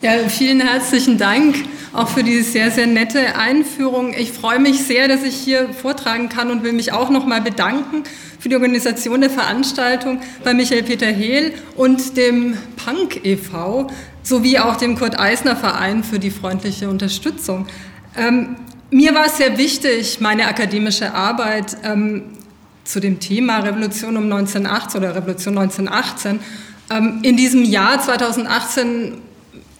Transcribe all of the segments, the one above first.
Ja, vielen herzlichen Dank auch für diese sehr, sehr nette Einführung. Ich freue mich sehr, dass ich hier vortragen kann und will mich auch nochmal bedanken für die Organisation der Veranstaltung bei Michael Peter Hehl und dem Punk e.V. sowie auch dem Kurt Eisner Verein für die freundliche Unterstützung. Ähm, mir war es sehr wichtig, meine akademische Arbeit ähm, zu dem Thema Revolution um 1918 oder Revolution 1918 ähm, in diesem Jahr 2018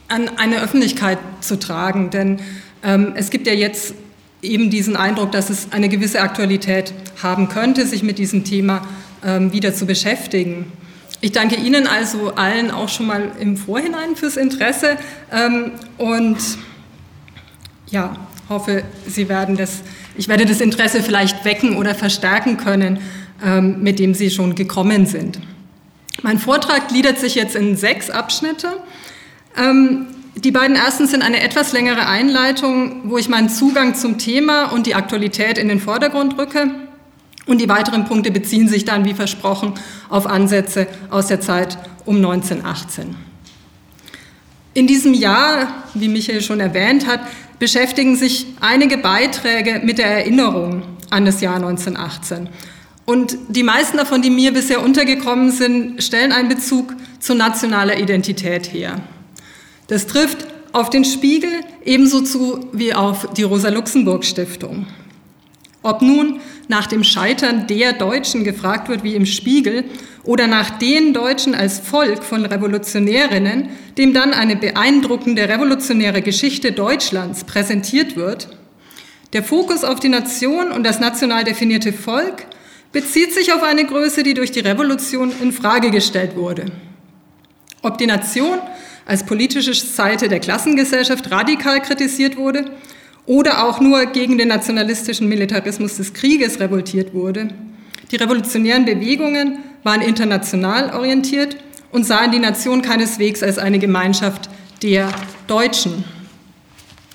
an eine Öffentlichkeit zu tragen. Denn ähm, es gibt ja jetzt eben diesen Eindruck, dass es eine gewisse Aktualität haben könnte, sich mit diesem Thema ähm, wieder zu beschäftigen. Ich danke Ihnen also allen auch schon mal im Vorhinein fürs Interesse ähm, und ja, hoffe, Sie werden das, ich werde das Interesse vielleicht wecken oder verstärken können, ähm, mit dem Sie schon gekommen sind. Mein Vortrag gliedert sich jetzt in sechs Abschnitte. Ähm, die beiden ersten sind eine etwas längere Einleitung, wo ich meinen Zugang zum Thema und die Aktualität in den Vordergrund rücke. Und die weiteren Punkte beziehen sich dann, wie versprochen, auf Ansätze aus der Zeit um 1918. In diesem Jahr, wie Michael schon erwähnt hat, beschäftigen sich einige Beiträge mit der Erinnerung an das Jahr 1918. Und die meisten davon, die mir bisher untergekommen sind, stellen einen Bezug zu nationaler Identität her. Das trifft auf den Spiegel ebenso zu wie auf die Rosa-Luxemburg-Stiftung. Ob nun nach dem Scheitern der Deutschen gefragt wird wie im Spiegel oder nach den Deutschen als Volk von Revolutionärinnen, dem dann eine beeindruckende revolutionäre Geschichte Deutschlands präsentiert wird, der Fokus auf die Nation und das national definierte Volk bezieht sich auf eine Größe, die durch die Revolution in Frage gestellt wurde. Ob die Nation als politische Seite der Klassengesellschaft radikal kritisiert wurde oder auch nur gegen den nationalistischen Militarismus des Krieges revoltiert wurde. Die revolutionären Bewegungen waren international orientiert und sahen die Nation keineswegs als eine Gemeinschaft der Deutschen.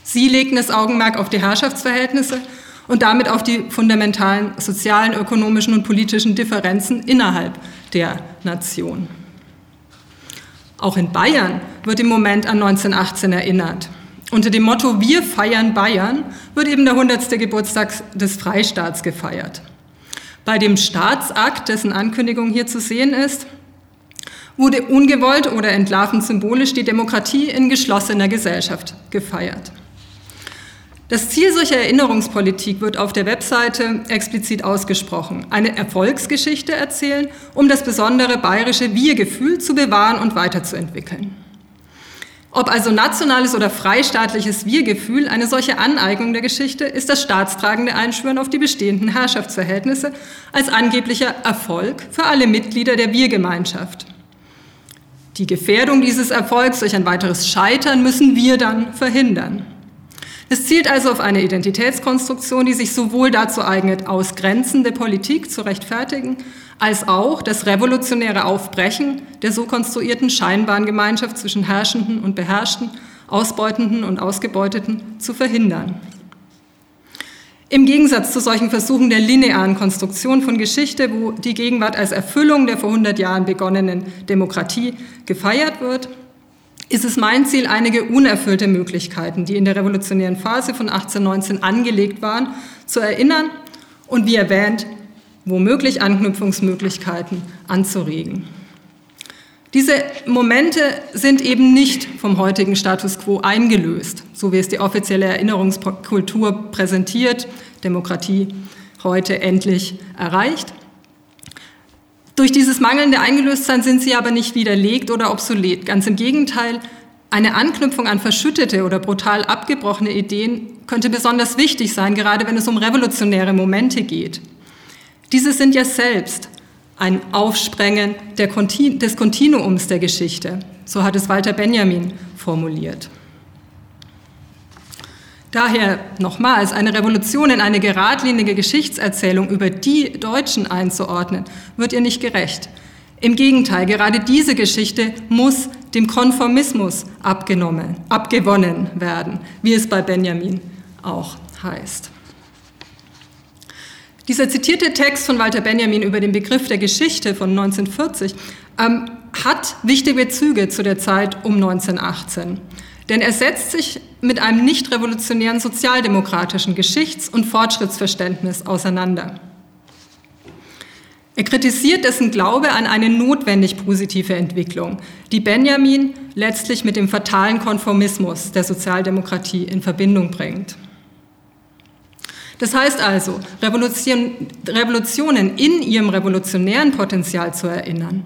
Sie legten das Augenmerk auf die Herrschaftsverhältnisse und damit auf die fundamentalen sozialen, ökonomischen und politischen Differenzen innerhalb der Nation. Auch in Bayern wird im Moment an 1918 erinnert. Unter dem Motto Wir feiern Bayern wird eben der 100. Geburtstag des Freistaats gefeiert. Bei dem Staatsakt, dessen Ankündigung hier zu sehen ist, wurde ungewollt oder entlarvend symbolisch die Demokratie in geschlossener Gesellschaft gefeiert. Das Ziel solcher Erinnerungspolitik wird auf der Webseite explizit ausgesprochen. Eine Erfolgsgeschichte erzählen, um das besondere bayerische Wir-Gefühl zu bewahren und weiterzuentwickeln. Ob also nationales oder freistaatliches Wir-Gefühl eine solche Aneignung der Geschichte ist das staatstragende Einschwören auf die bestehenden Herrschaftsverhältnisse als angeblicher Erfolg für alle Mitglieder der Wir-Gemeinschaft. Die Gefährdung dieses Erfolgs durch ein weiteres Scheitern müssen wir dann verhindern. Es zielt also auf eine Identitätskonstruktion, die sich sowohl dazu eignet, ausgrenzende Politik zu rechtfertigen, als auch das revolutionäre Aufbrechen der so konstruierten scheinbaren Gemeinschaft zwischen Herrschenden und Beherrschten, Ausbeutenden und Ausgebeuteten zu verhindern. Im Gegensatz zu solchen Versuchen der linearen Konstruktion von Geschichte, wo die Gegenwart als Erfüllung der vor 100 Jahren begonnenen Demokratie gefeiert wird, ist es mein Ziel, einige unerfüllte Möglichkeiten, die in der revolutionären Phase von 1819 angelegt waren, zu erinnern und wie erwähnt, womöglich Anknüpfungsmöglichkeiten anzuregen. Diese Momente sind eben nicht vom heutigen Status quo eingelöst, so wie es die offizielle Erinnerungskultur präsentiert, Demokratie heute endlich erreicht, durch dieses mangelnde Eingelöstsein sind sie aber nicht widerlegt oder obsolet. Ganz im Gegenteil, eine Anknüpfung an verschüttete oder brutal abgebrochene Ideen könnte besonders wichtig sein, gerade wenn es um revolutionäre Momente geht. Diese sind ja selbst ein Aufsprengen des Kontinuums der Geschichte. So hat es Walter Benjamin formuliert. Daher nochmals, eine Revolution in eine geradlinige Geschichtserzählung über die Deutschen einzuordnen, wird ihr nicht gerecht. Im Gegenteil, gerade diese Geschichte muss dem Konformismus abgenommen, abgewonnen werden, wie es bei Benjamin auch heißt. Dieser zitierte Text von Walter Benjamin über den Begriff der Geschichte von 1940 ähm, hat wichtige Züge zu der Zeit um 1918. Denn er setzt sich mit einem nicht revolutionären sozialdemokratischen Geschichts- und Fortschrittsverständnis auseinander. Er kritisiert dessen Glaube an eine notwendig positive Entwicklung, die Benjamin letztlich mit dem fatalen Konformismus der Sozialdemokratie in Verbindung bringt. Das heißt also, Revolution, Revolutionen in ihrem revolutionären Potenzial zu erinnern,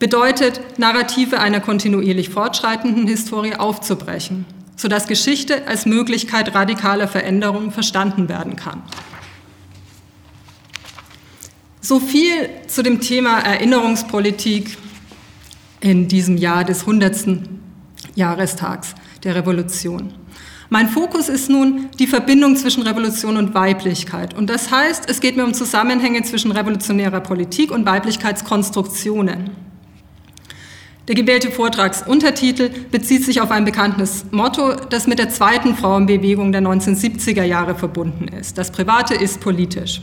bedeutet, Narrative einer kontinuierlich fortschreitenden Historie aufzubrechen, sodass Geschichte als Möglichkeit radikaler Veränderungen verstanden werden kann. So viel zu dem Thema Erinnerungspolitik in diesem Jahr des 100. Jahrestags der Revolution. Mein Fokus ist nun die Verbindung zwischen Revolution und Weiblichkeit. Und das heißt, es geht mir um Zusammenhänge zwischen revolutionärer Politik und Weiblichkeitskonstruktionen. Der gewählte Vortragsuntertitel bezieht sich auf ein bekanntes Motto, das mit der zweiten Frauenbewegung der 1970er Jahre verbunden ist. Das Private ist politisch.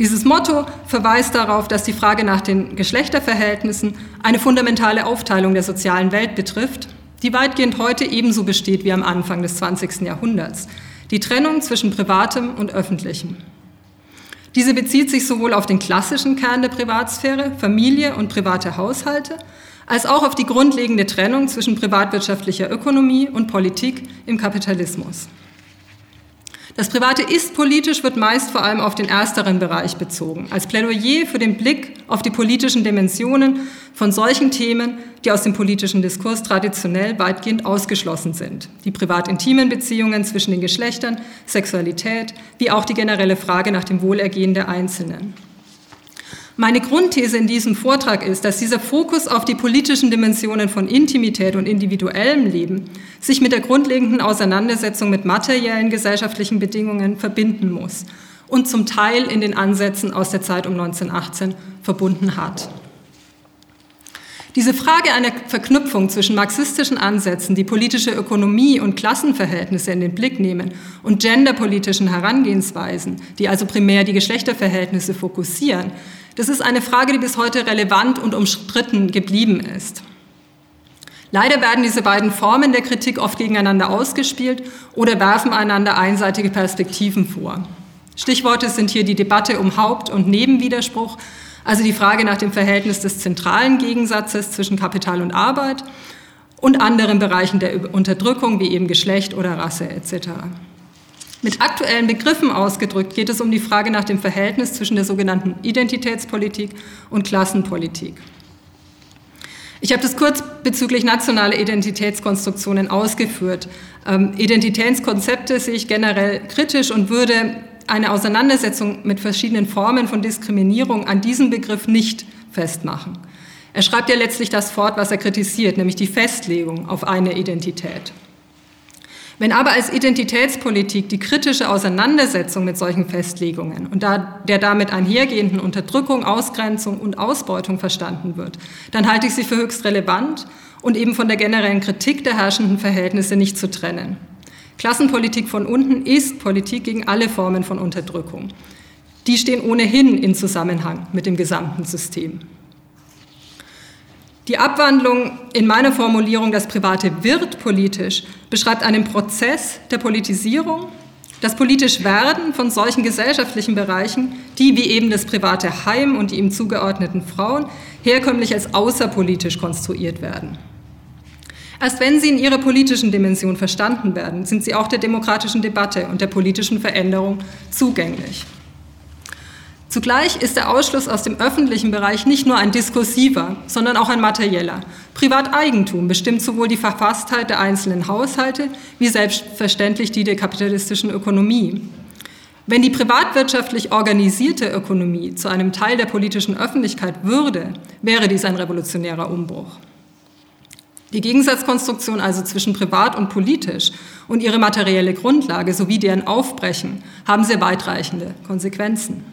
Dieses Motto verweist darauf, dass die Frage nach den Geschlechterverhältnissen eine fundamentale Aufteilung der sozialen Welt betrifft, die weitgehend heute ebenso besteht wie am Anfang des 20. Jahrhunderts. Die Trennung zwischen Privatem und Öffentlichem. Diese bezieht sich sowohl auf den klassischen Kern der Privatsphäre, Familie und private Haushalte, als auch auf die grundlegende Trennung zwischen privatwirtschaftlicher Ökonomie und Politik im Kapitalismus. Das Private ist politisch wird meist vor allem auf den ersteren Bereich bezogen, als Plädoyer für den Blick auf die politischen Dimensionen von solchen Themen, die aus dem politischen Diskurs traditionell weitgehend ausgeschlossen sind. Die privat-intimen Beziehungen zwischen den Geschlechtern, Sexualität, wie auch die generelle Frage nach dem Wohlergehen der Einzelnen. Meine Grundthese in diesem Vortrag ist, dass dieser Fokus auf die politischen Dimensionen von Intimität und individuellem Leben sich mit der grundlegenden Auseinandersetzung mit materiellen gesellschaftlichen Bedingungen verbinden muss und zum Teil in den Ansätzen aus der Zeit um 1918 verbunden hat. Diese Frage einer Verknüpfung zwischen marxistischen Ansätzen, die politische Ökonomie und Klassenverhältnisse in den Blick nehmen, und genderpolitischen Herangehensweisen, die also primär die Geschlechterverhältnisse fokussieren, das ist eine Frage, die bis heute relevant und umstritten geblieben ist. Leider werden diese beiden Formen der Kritik oft gegeneinander ausgespielt oder werfen einander einseitige Perspektiven vor. Stichworte sind hier die Debatte um Haupt- und Nebenwiderspruch, also die Frage nach dem Verhältnis des zentralen Gegensatzes zwischen Kapital und Arbeit und anderen Bereichen der Unterdrückung wie eben Geschlecht oder Rasse etc. Mit aktuellen Begriffen ausgedrückt geht es um die Frage nach dem Verhältnis zwischen der sogenannten Identitätspolitik und Klassenpolitik. Ich habe das kurz bezüglich nationaler Identitätskonstruktionen ausgeführt. Ähm, Identitätskonzepte sehe ich generell kritisch und würde eine Auseinandersetzung mit verschiedenen Formen von Diskriminierung an diesem Begriff nicht festmachen. Er schreibt ja letztlich das fort, was er kritisiert, nämlich die Festlegung auf eine Identität. Wenn aber als Identitätspolitik die kritische Auseinandersetzung mit solchen Festlegungen und der damit einhergehenden Unterdrückung, Ausgrenzung und Ausbeutung verstanden wird, dann halte ich sie für höchst relevant und eben von der generellen Kritik der herrschenden Verhältnisse nicht zu trennen. Klassenpolitik von unten ist Politik gegen alle Formen von Unterdrückung. Die stehen ohnehin in Zusammenhang mit dem gesamten System. Die Abwandlung in meiner Formulierung, das Private wird politisch, beschreibt einen Prozess der Politisierung, das politisch Werden von solchen gesellschaftlichen Bereichen, die wie eben das private Heim und die ihm zugeordneten Frauen herkömmlich als außerpolitisch konstruiert werden. Erst wenn sie in ihrer politischen Dimension verstanden werden, sind sie auch der demokratischen Debatte und der politischen Veränderung zugänglich. Zugleich ist der Ausschluss aus dem öffentlichen Bereich nicht nur ein diskursiver, sondern auch ein materieller. Privateigentum bestimmt sowohl die Verfasstheit der einzelnen Haushalte wie selbstverständlich die der kapitalistischen Ökonomie. Wenn die privatwirtschaftlich organisierte Ökonomie zu einem Teil der politischen Öffentlichkeit würde, wäre dies ein revolutionärer Umbruch. Die Gegensatzkonstruktion also zwischen privat und politisch und ihre materielle Grundlage sowie deren Aufbrechen haben sehr weitreichende Konsequenzen.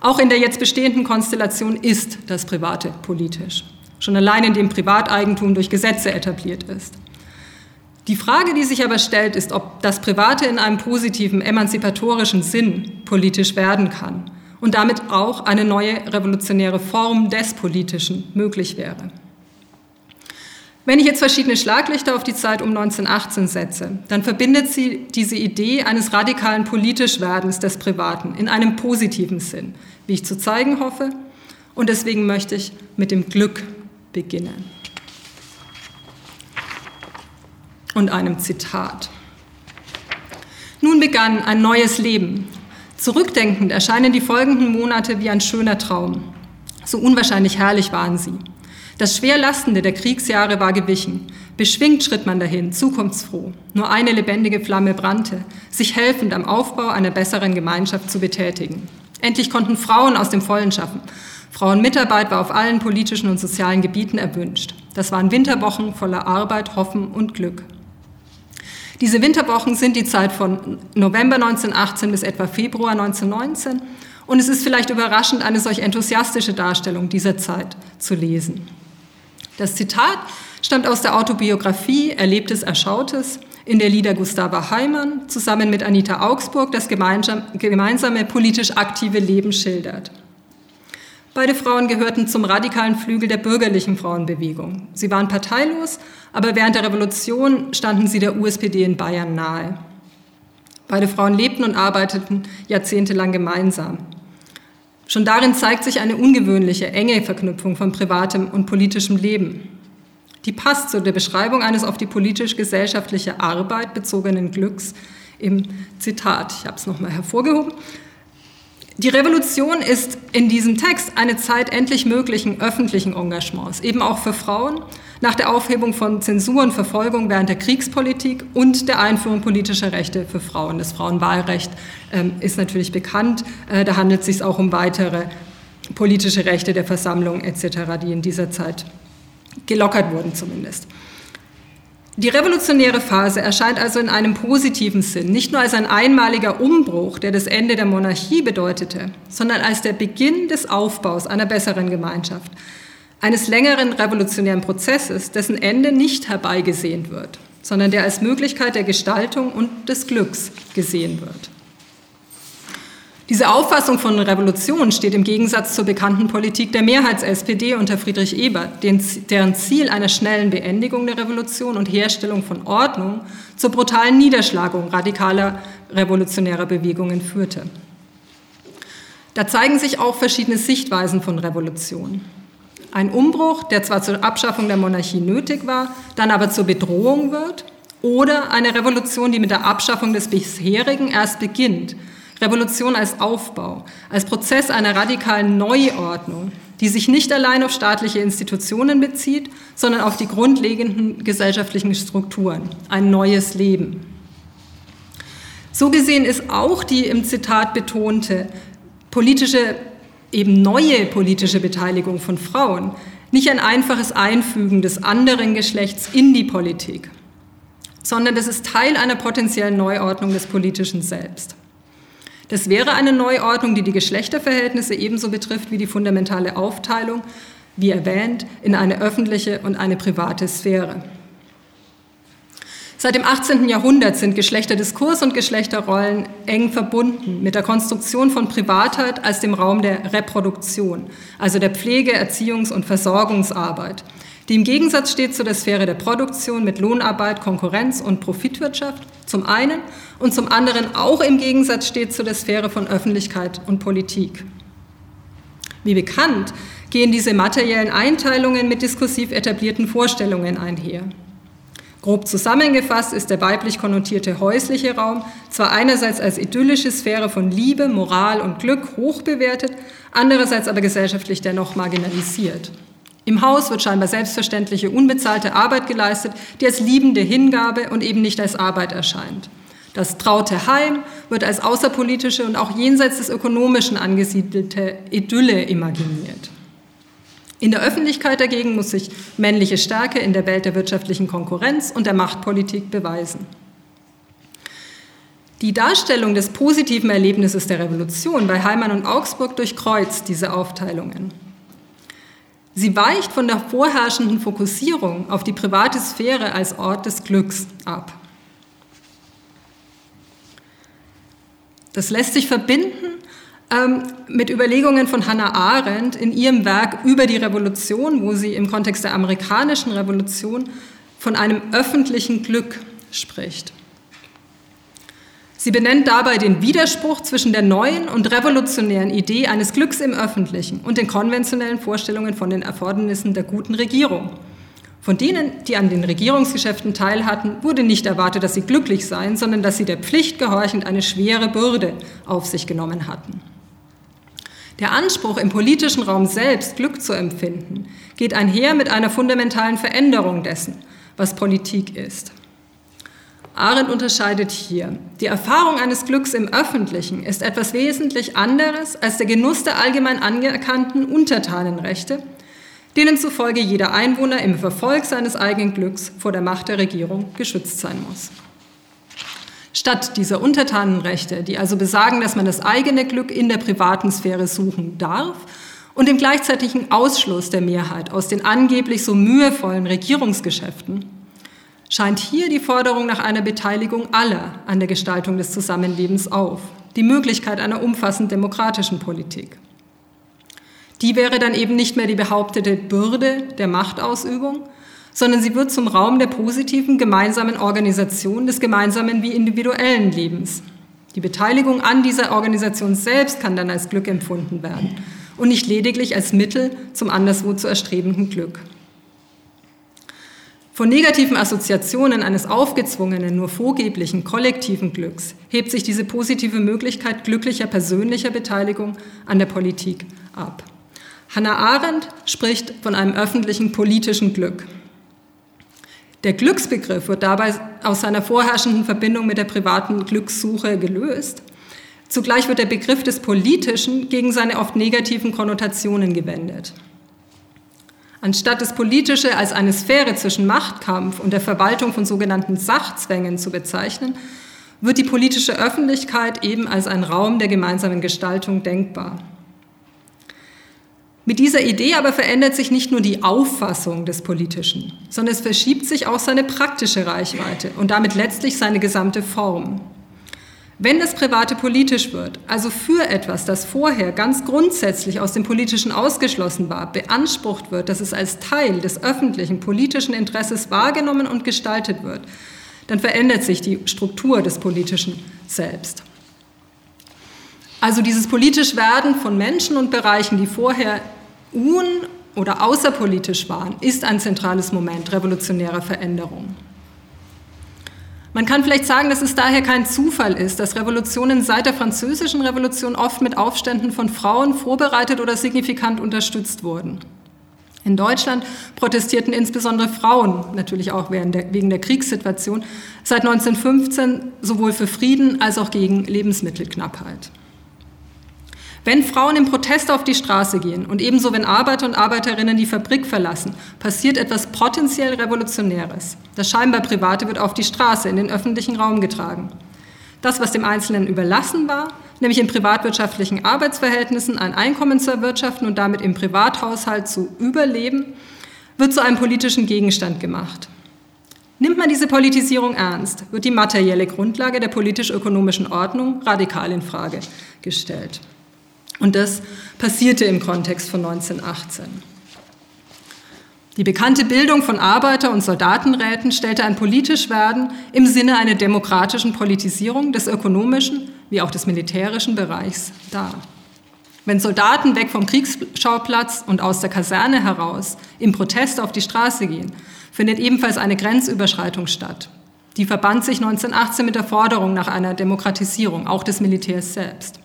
Auch in der jetzt bestehenden Konstellation ist das Private politisch, schon allein indem Privateigentum durch Gesetze etabliert ist. Die Frage, die sich aber stellt, ist, ob das Private in einem positiven, emanzipatorischen Sinn politisch werden kann und damit auch eine neue revolutionäre Form des Politischen möglich wäre. Wenn ich jetzt verschiedene Schlaglichter auf die Zeit um 1918 setze, dann verbindet sie diese Idee eines radikalen Politischwerdens des Privaten in einem positiven Sinn, wie ich zu zeigen hoffe. Und deswegen möchte ich mit dem Glück beginnen. Und einem Zitat. Nun begann ein neues Leben. Zurückdenkend erscheinen die folgenden Monate wie ein schöner Traum. So unwahrscheinlich herrlich waren sie. Das Schwerlastende der Kriegsjahre war gewichen. Beschwingt schritt man dahin, zukunftsfroh. Nur eine lebendige Flamme brannte, sich helfend am Aufbau einer besseren Gemeinschaft zu betätigen. Endlich konnten Frauen aus dem Vollen schaffen. Frauenmitarbeit war auf allen politischen und sozialen Gebieten erwünscht. Das waren Winterwochen voller Arbeit, Hoffen und Glück. Diese Winterwochen sind die Zeit von November 1918 bis etwa Februar 1919 und es ist vielleicht überraschend, eine solch enthusiastische Darstellung dieser Zeit zu lesen. Das Zitat stammt aus der Autobiografie Erlebtes, Erschautes, in der Lieder Gustava Heimann zusammen mit Anita Augsburg das gemeinsame politisch aktive Leben schildert. Beide Frauen gehörten zum radikalen Flügel der bürgerlichen Frauenbewegung. Sie waren parteilos, aber während der Revolution standen sie der USPD in Bayern nahe. Beide Frauen lebten und arbeiteten jahrzehntelang gemeinsam. Schon darin zeigt sich eine ungewöhnliche, enge Verknüpfung von privatem und politischem Leben. Die passt zu der Beschreibung eines auf die politisch-gesellschaftliche Arbeit bezogenen Glücks im Zitat. Ich habe es nochmal hervorgehoben. Die Revolution ist in diesem Text eine Zeit endlich möglichen öffentlichen Engagements, eben auch für Frauen, nach der Aufhebung von Zensur und Verfolgung während der Kriegspolitik und der Einführung politischer Rechte für Frauen. Das Frauenwahlrecht ähm, ist natürlich bekannt. Äh, da handelt es sich auch um weitere politische Rechte der Versammlung etc., die in dieser Zeit gelockert wurden zumindest. Die revolutionäre Phase erscheint also in einem positiven Sinn, nicht nur als ein einmaliger Umbruch, der das Ende der Monarchie bedeutete, sondern als der Beginn des Aufbaus einer besseren Gemeinschaft, eines längeren revolutionären Prozesses, dessen Ende nicht herbeigesehnt wird, sondern der als Möglichkeit der Gestaltung und des Glücks gesehen wird. Diese Auffassung von Revolution steht im Gegensatz zur bekannten Politik der Mehrheits-SPD unter Friedrich Ebert, deren Ziel einer schnellen Beendigung der Revolution und Herstellung von Ordnung zur brutalen Niederschlagung radikaler revolutionärer Bewegungen führte. Da zeigen sich auch verschiedene Sichtweisen von Revolution. Ein Umbruch, der zwar zur Abschaffung der Monarchie nötig war, dann aber zur Bedrohung wird, oder eine Revolution, die mit der Abschaffung des bisherigen erst beginnt Revolution als Aufbau, als Prozess einer radikalen Neuordnung, die sich nicht allein auf staatliche Institutionen bezieht, sondern auf die grundlegenden gesellschaftlichen Strukturen, ein neues Leben. So gesehen ist auch die im Zitat betonte politische, eben neue politische Beteiligung von Frauen nicht ein einfaches Einfügen des anderen Geschlechts in die Politik, sondern das ist Teil einer potenziellen Neuordnung des politischen Selbst. Das wäre eine Neuordnung, die die Geschlechterverhältnisse ebenso betrifft wie die fundamentale Aufteilung, wie erwähnt, in eine öffentliche und eine private Sphäre. Seit dem 18. Jahrhundert sind Geschlechterdiskurs und Geschlechterrollen eng verbunden mit der Konstruktion von Privatheit als dem Raum der Reproduktion, also der Pflege, Erziehungs- und Versorgungsarbeit, die im Gegensatz steht zu der Sphäre der Produktion mit Lohnarbeit, Konkurrenz und Profitwirtschaft zum einen und zum anderen auch im Gegensatz steht zu der Sphäre von Öffentlichkeit und Politik. Wie bekannt gehen diese materiellen Einteilungen mit diskursiv etablierten Vorstellungen einher. Grob zusammengefasst ist der weiblich konnotierte häusliche Raum zwar einerseits als idyllische Sphäre von Liebe, Moral und Glück hoch bewertet, andererseits aber gesellschaftlich dennoch marginalisiert. Im Haus wird scheinbar selbstverständliche unbezahlte Arbeit geleistet, die als liebende Hingabe und eben nicht als Arbeit erscheint. Das traute Heim wird als außerpolitische und auch jenseits des Ökonomischen angesiedelte Idylle imaginiert. In der Öffentlichkeit dagegen muss sich männliche Stärke in der Welt der wirtschaftlichen Konkurrenz und der Machtpolitik beweisen. Die Darstellung des positiven Erlebnisses der Revolution bei Heimann und Augsburg durchkreuzt diese Aufteilungen. Sie weicht von der vorherrschenden Fokussierung auf die private Sphäre als Ort des Glücks ab. Das lässt sich verbinden ähm, mit Überlegungen von Hannah Arendt in ihrem Werk über die Revolution, wo sie im Kontext der amerikanischen Revolution von einem öffentlichen Glück spricht. Sie benennt dabei den Widerspruch zwischen der neuen und revolutionären Idee eines Glücks im Öffentlichen und den konventionellen Vorstellungen von den Erfordernissen der guten Regierung. Von denen, die an den Regierungsgeschäften teilhatten, wurde nicht erwartet, dass sie glücklich seien, sondern dass sie der Pflicht gehorchend eine schwere Bürde auf sich genommen hatten. Der Anspruch, im politischen Raum selbst Glück zu empfinden, geht einher mit einer fundamentalen Veränderung dessen, was Politik ist. Arendt unterscheidet hier. Die Erfahrung eines Glücks im Öffentlichen ist etwas wesentlich anderes als der Genuss der allgemein anerkannten Untertanenrechte, denen zufolge jeder Einwohner im Verfolg seines eigenen Glücks vor der Macht der Regierung geschützt sein muss. Statt dieser Untertanenrechte, die also besagen, dass man das eigene Glück in der privaten Sphäre suchen darf, und dem gleichzeitigen Ausschluss der Mehrheit aus den angeblich so mühevollen Regierungsgeschäften, scheint hier die Forderung nach einer Beteiligung aller an der Gestaltung des Zusammenlebens auf, die Möglichkeit einer umfassend demokratischen Politik. Die wäre dann eben nicht mehr die behauptete Bürde der Machtausübung, sondern sie wird zum Raum der positiven gemeinsamen Organisation des gemeinsamen wie individuellen Lebens. Die Beteiligung an dieser Organisation selbst kann dann als Glück empfunden werden und nicht lediglich als Mittel zum anderswo zu erstrebenden Glück. Von negativen Assoziationen eines aufgezwungenen, nur vorgeblichen kollektiven Glücks hebt sich diese positive Möglichkeit glücklicher persönlicher Beteiligung an der Politik ab. Hannah Arendt spricht von einem öffentlichen politischen Glück. Der Glücksbegriff wird dabei aus seiner vorherrschenden Verbindung mit der privaten Glückssuche gelöst. Zugleich wird der Begriff des Politischen gegen seine oft negativen Konnotationen gewendet. Anstatt das Politische als eine Sphäre zwischen Machtkampf und der Verwaltung von sogenannten Sachzwängen zu bezeichnen, wird die politische Öffentlichkeit eben als ein Raum der gemeinsamen Gestaltung denkbar. Mit dieser Idee aber verändert sich nicht nur die Auffassung des Politischen, sondern es verschiebt sich auch seine praktische Reichweite und damit letztlich seine gesamte Form. Wenn das Private politisch wird, also für etwas, das vorher ganz grundsätzlich aus dem Politischen ausgeschlossen war, beansprucht wird, dass es als Teil des öffentlichen politischen Interesses wahrgenommen und gestaltet wird, dann verändert sich die Struktur des Politischen selbst. Also dieses politisch Werden von Menschen und Bereichen, die vorher un- oder außerpolitisch waren, ist ein zentrales Moment revolutionärer Veränderung. Man kann vielleicht sagen, dass es daher kein Zufall ist, dass Revolutionen seit der französischen Revolution oft mit Aufständen von Frauen vorbereitet oder signifikant unterstützt wurden. In Deutschland protestierten insbesondere Frauen, natürlich auch der, wegen der Kriegssituation, seit 1915 sowohl für Frieden als auch gegen Lebensmittelknappheit. Wenn Frauen im Protest auf die Straße gehen und ebenso wenn Arbeiter und Arbeiterinnen die Fabrik verlassen, passiert etwas potenziell Revolutionäres. Das scheinbar Private wird auf die Straße, in den öffentlichen Raum getragen. Das, was dem Einzelnen überlassen war, nämlich in privatwirtschaftlichen Arbeitsverhältnissen ein Einkommen zu erwirtschaften und damit im Privathaushalt zu überleben, wird zu einem politischen Gegenstand gemacht. Nimmt man diese Politisierung ernst, wird die materielle Grundlage der politisch-ökonomischen Ordnung radikal in Frage gestellt. Und das passierte im Kontext von 1918. Die bekannte Bildung von Arbeiter- und Soldatenräten stellte ein politisch Werden im Sinne einer demokratischen Politisierung des ökonomischen wie auch des militärischen Bereichs dar. Wenn Soldaten weg vom Kriegsschauplatz und aus der Kaserne heraus im Protest auf die Straße gehen, findet ebenfalls eine Grenzüberschreitung statt. Die verband sich 1918 mit der Forderung nach einer Demokratisierung, auch des Militärs selbst.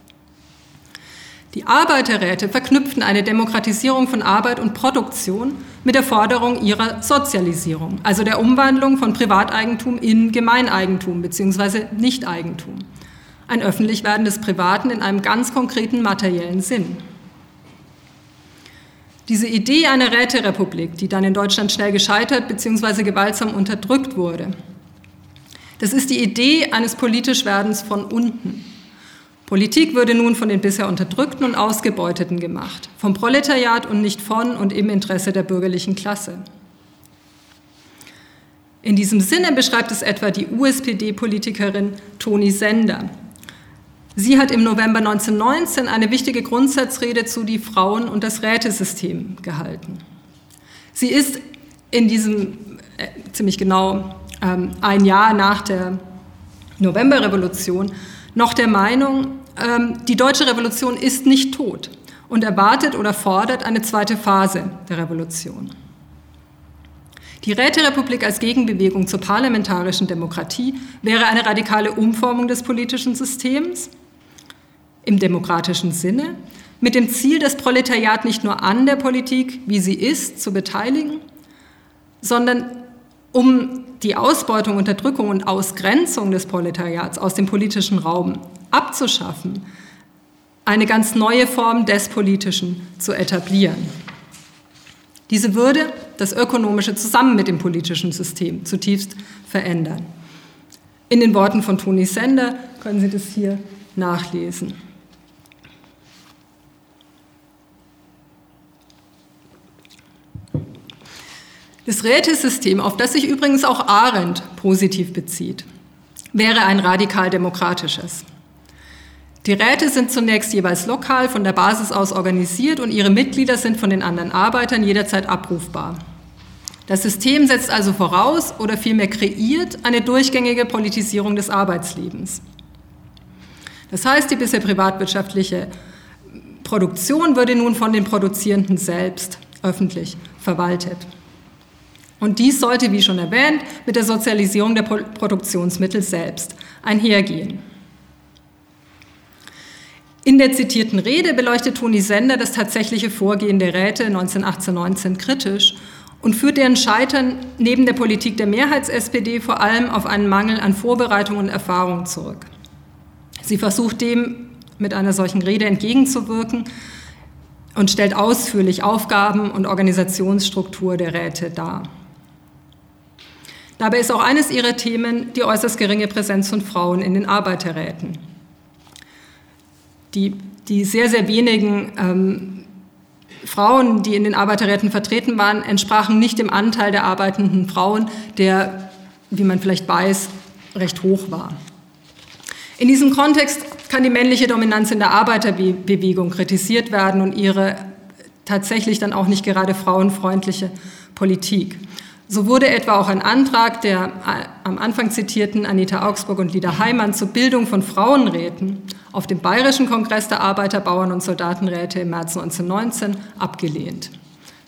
Die Arbeiterräte verknüpften eine Demokratisierung von Arbeit und Produktion mit der Forderung ihrer Sozialisierung, also der Umwandlung von Privateigentum in Gemeineigentum bzw. Nichteigentum. Ein Öffentlichwerden des Privaten in einem ganz konkreten materiellen Sinn. Diese Idee einer Räterepublik, die dann in Deutschland schnell gescheitert bzw. gewaltsam unterdrückt wurde, das ist die Idee eines politisch Werdens von unten. Politik würde nun von den bisher Unterdrückten und Ausgebeuteten gemacht, vom Proletariat und nicht von und im Interesse der bürgerlichen Klasse. In diesem Sinne beschreibt es etwa die USPD-Politikerin Toni Sender. Sie hat im November 1919 eine wichtige Grundsatzrede zu die Frauen und das Rätesystem gehalten. Sie ist in diesem äh, ziemlich genau ähm, ein Jahr nach der Novemberrevolution noch der Meinung, ähm, die deutsche Revolution ist nicht tot und erwartet oder fordert eine zweite Phase der Revolution. Die Räterepublik als Gegenbewegung zur parlamentarischen Demokratie wäre eine radikale Umformung des politischen Systems im demokratischen Sinne, mit dem Ziel, das Proletariat nicht nur an der Politik, wie sie ist, zu beteiligen, sondern um die Ausbeutung, Unterdrückung und Ausgrenzung des Proletariats aus dem politischen Raum abzuschaffen, eine ganz neue Form des Politischen zu etablieren. Diese würde das Ökonomische zusammen mit dem politischen System zutiefst verändern. In den Worten von Toni Sender können Sie das hier nachlesen. Das Rätesystem, auf das sich übrigens auch Arendt positiv bezieht, wäre ein radikal demokratisches. Die Räte sind zunächst jeweils lokal von der Basis aus organisiert und ihre Mitglieder sind von den anderen Arbeitern jederzeit abrufbar. Das System setzt also voraus oder vielmehr kreiert eine durchgängige Politisierung des Arbeitslebens. Das heißt, die bisher privatwirtschaftliche Produktion würde nun von den Produzierenden selbst öffentlich verwaltet. Und dies sollte, wie schon erwähnt, mit der Sozialisierung der Produktionsmittel selbst einhergehen. In der zitierten Rede beleuchtet Toni Sender das tatsächliche Vorgehen der Räte 1918-19 kritisch und führt deren Scheitern neben der Politik der Mehrheits-SPD vor allem auf einen Mangel an Vorbereitung und Erfahrung zurück. Sie versucht dem mit einer solchen Rede entgegenzuwirken und stellt ausführlich Aufgaben und Organisationsstruktur der Räte dar. Dabei ist auch eines ihrer Themen die äußerst geringe Präsenz von Frauen in den Arbeiterräten die, die sehr, sehr wenigen ähm, Frauen, die in den Arbeiterräten vertreten waren, entsprachen nicht dem Anteil der arbeitenden Frauen, der, wie man vielleicht weiß, recht hoch war. In diesem Kontext kann die männliche Dominanz in der Arbeiterbewegung kritisiert werden und ihre tatsächlich dann auch nicht gerade frauenfreundliche Politik. So wurde etwa auch ein Antrag der äh, am Anfang zitierten Anita Augsburg und Lida Heimann zur Bildung von Frauenräten auf dem Bayerischen Kongress der Arbeiter, Bauern und Soldatenräte im März 1919 abgelehnt.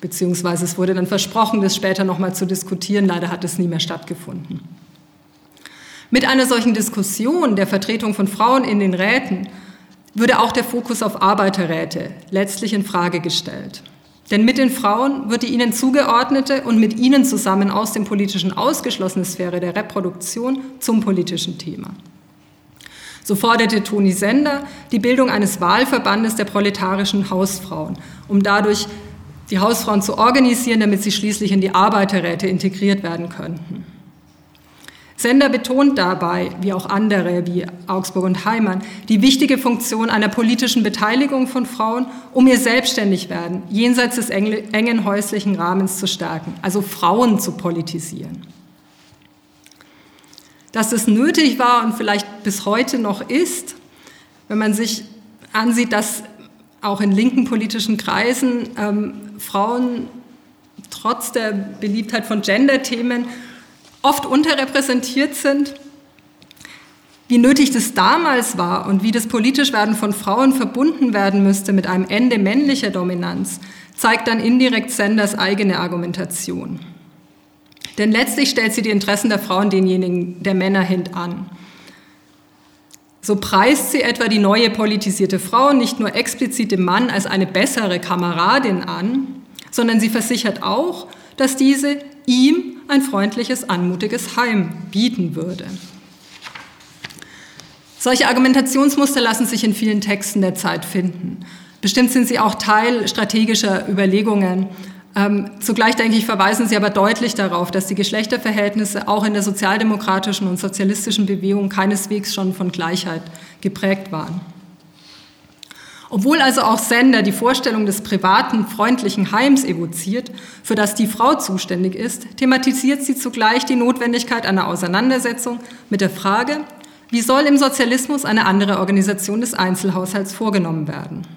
Beziehungsweise es wurde dann versprochen, das später nochmal zu diskutieren. Leider hat es nie mehr stattgefunden. Mit einer solchen Diskussion der Vertretung von Frauen in den Räten würde auch der Fokus auf Arbeiterräte letztlich in Frage gestellt. Denn mit den Frauen wird die ihnen zugeordnete und mit ihnen zusammen aus dem politischen ausgeschlossene Sphäre der Reproduktion zum politischen Thema. So forderte Toni Sender die Bildung eines Wahlverbandes der proletarischen Hausfrauen, um dadurch die Hausfrauen zu organisieren, damit sie schließlich in die Arbeiterräte integriert werden könnten. Sender betont dabei, wie auch andere wie Augsburg und Heimann, die wichtige Funktion einer politischen Beteiligung von Frauen, um ihr Selbstständigwerden jenseits des engen häuslichen Rahmens zu stärken, also Frauen zu politisieren. Dass es nötig war und vielleicht bis heute noch ist, wenn man sich ansieht, dass auch in linken politischen Kreisen ähm, Frauen trotz der Beliebtheit von Gender-Themen oft unterrepräsentiert sind, wie nötig das damals war und wie das Politischwerden von Frauen verbunden werden müsste mit einem Ende männlicher Dominanz, zeigt dann indirekt Senders eigene Argumentation. Denn letztlich stellt sie die Interessen der Frauen denjenigen der Männer hintan. So preist sie etwa die neue politisierte Frau nicht nur explizit dem Mann als eine bessere Kameradin an, sondern sie versichert auch, dass diese ihm ein freundliches, anmutiges Heim bieten würde. Solche Argumentationsmuster lassen sich in vielen Texten der Zeit finden. Bestimmt sind sie auch Teil strategischer Überlegungen. Ähm, zugleich, denke ich, verweisen sie aber deutlich darauf, dass die Geschlechterverhältnisse auch in der sozialdemokratischen und sozialistischen Bewegung keineswegs schon von Gleichheit geprägt waren. Obwohl also auch Sender die Vorstellung des privaten, freundlichen Heims evoziert, für das die Frau zuständig ist, thematisiert sie zugleich die Notwendigkeit einer Auseinandersetzung mit der Frage, wie soll im Sozialismus eine andere Organisation des Einzelhaushalts vorgenommen werden?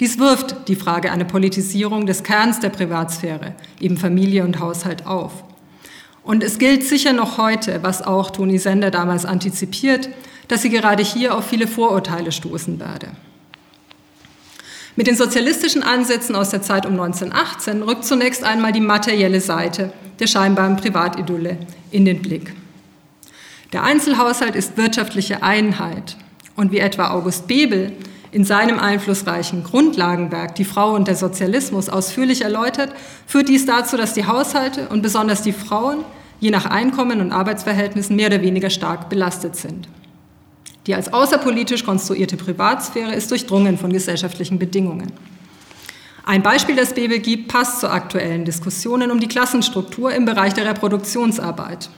Dies wirft die Frage einer Politisierung des Kerns der Privatsphäre, eben Familie und Haushalt, auf. Und es gilt sicher noch heute, was auch Toni Sender damals antizipiert, dass sie gerade hier auf viele Vorurteile stoßen werde. Mit den sozialistischen Ansätzen aus der Zeit um 1918 rückt zunächst einmal die materielle Seite der scheinbaren Privatidylle in den Blick. Der Einzelhaushalt ist wirtschaftliche Einheit und wie etwa August Bebel in seinem einflussreichen Grundlagenwerk Die Frau und der Sozialismus ausführlich erläutert, führt dies dazu, dass die Haushalte und besonders die Frauen je nach Einkommen und Arbeitsverhältnissen mehr oder weniger stark belastet sind. Die als außerpolitisch konstruierte Privatsphäre ist durchdrungen von gesellschaftlichen Bedingungen. Ein Beispiel, das Bebel gibt, passt zu aktuellen Diskussionen um die Klassenstruktur im Bereich der Reproduktionsarbeit